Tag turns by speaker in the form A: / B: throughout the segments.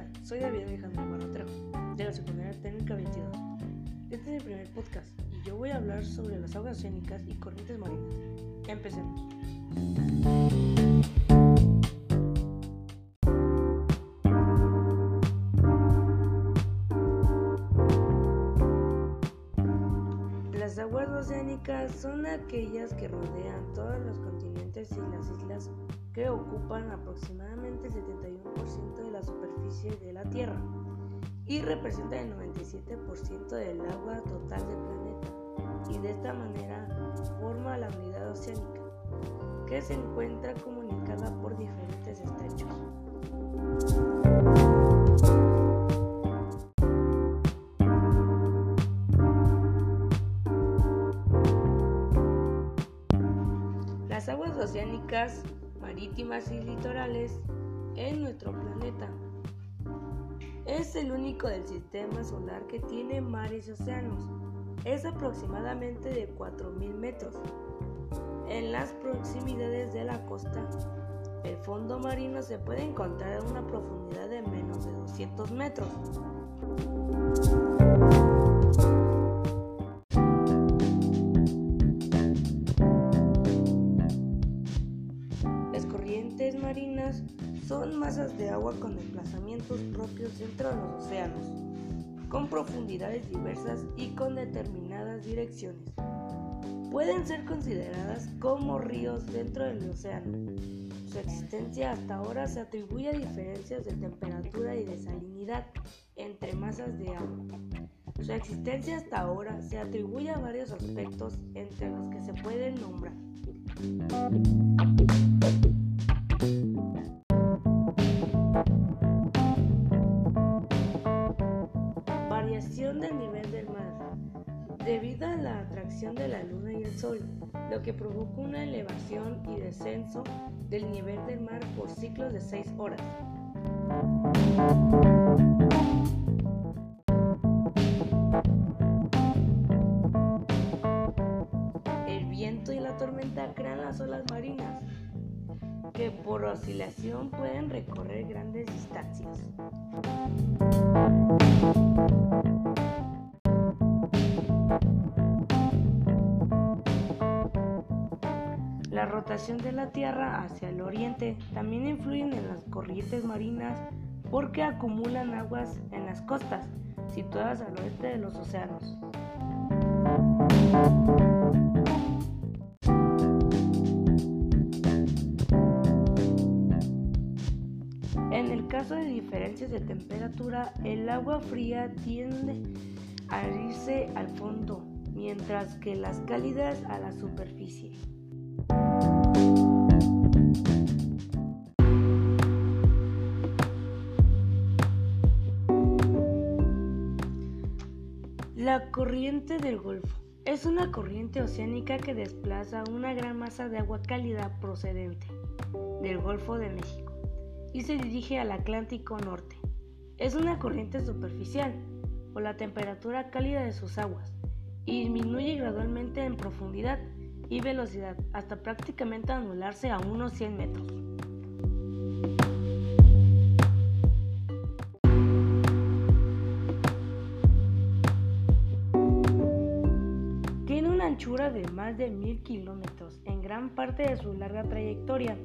A: tal? Soy David Alejandro Barrotero, de la Secundaria Técnica 22. Este es mi primer podcast y yo voy a hablar sobre las aguas oceánicas y corrientes marinas. Empecemos. Las aguas oceánicas son aquellas que rodean todos los continentes y las islas que ocupan aproximadamente el 71% de la superficie de la Tierra y representan el 97% del agua total del planeta y de esta manera forma la unidad oceánica que se encuentra comunicada por diferentes estrechos. Las aguas oceánicas, marítimas y litorales en nuestro planeta es el único del sistema solar que tiene mares y océanos. Es aproximadamente de 4.000 metros. En las proximidades de la costa, el fondo marino se puede encontrar a una profundidad de menos de 200 metros. Son masas de agua con desplazamientos propios dentro de los océanos, con profundidades diversas y con determinadas direcciones. Pueden ser consideradas como ríos dentro del océano. Su existencia hasta ahora se atribuye a diferencias de temperatura y de salinidad entre masas de agua. Su existencia hasta ahora se atribuye a varios aspectos entre los que se pueden nombrar. Debido a la atracción de la luna y el sol, lo que provoca una elevación y descenso del nivel del mar por ciclos de 6 horas. El viento y la tormenta crean las olas marinas, que por oscilación pueden recorrer grandes distancias. Rotación de la Tierra hacia el oriente también influyen en las corrientes marinas porque acumulan aguas en las costas, situadas al oeste de los océanos. En el caso de diferencias de temperatura, el agua fría tiende a irse al fondo, mientras que las cálidas a la superficie. La corriente del Golfo es una corriente oceánica que desplaza una gran masa de agua cálida procedente del Golfo de México y se dirige al Atlántico Norte. Es una corriente superficial por la temperatura cálida de sus aguas y disminuye gradualmente en profundidad y velocidad hasta prácticamente anularse a unos 100 metros. De más de 1000 kilómetros en gran parte de su larga trayectoria.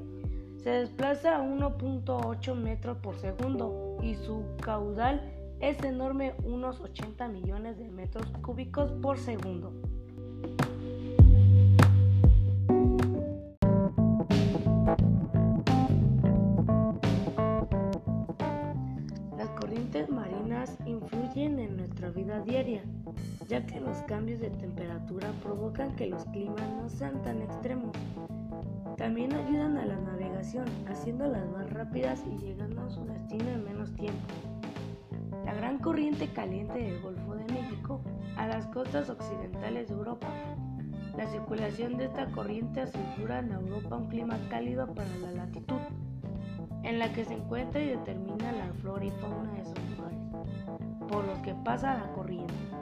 A: Se desplaza a 1.8 metros por segundo y su caudal es enorme, unos 80 millones de metros cúbicos por segundo. Las corrientes marinas influyen en nuestra vida diaria, ya que los cambios de temperatura provocan que los climas no sean tan extremos. También ayudan a la navegación, haciéndolas más rápidas y llegando a su destino en menos tiempo. La gran corriente caliente del Golfo de México a las costas occidentales de Europa. La circulación de esta corriente asegura en Europa un clima cálido para la latitud en la que se encuentra y determina la flora y fauna de esos lugares, por los que pasa la corriente.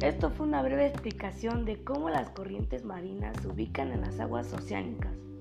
A: Esto fue una breve explicación de cómo las corrientes marinas se ubican en las aguas oceánicas.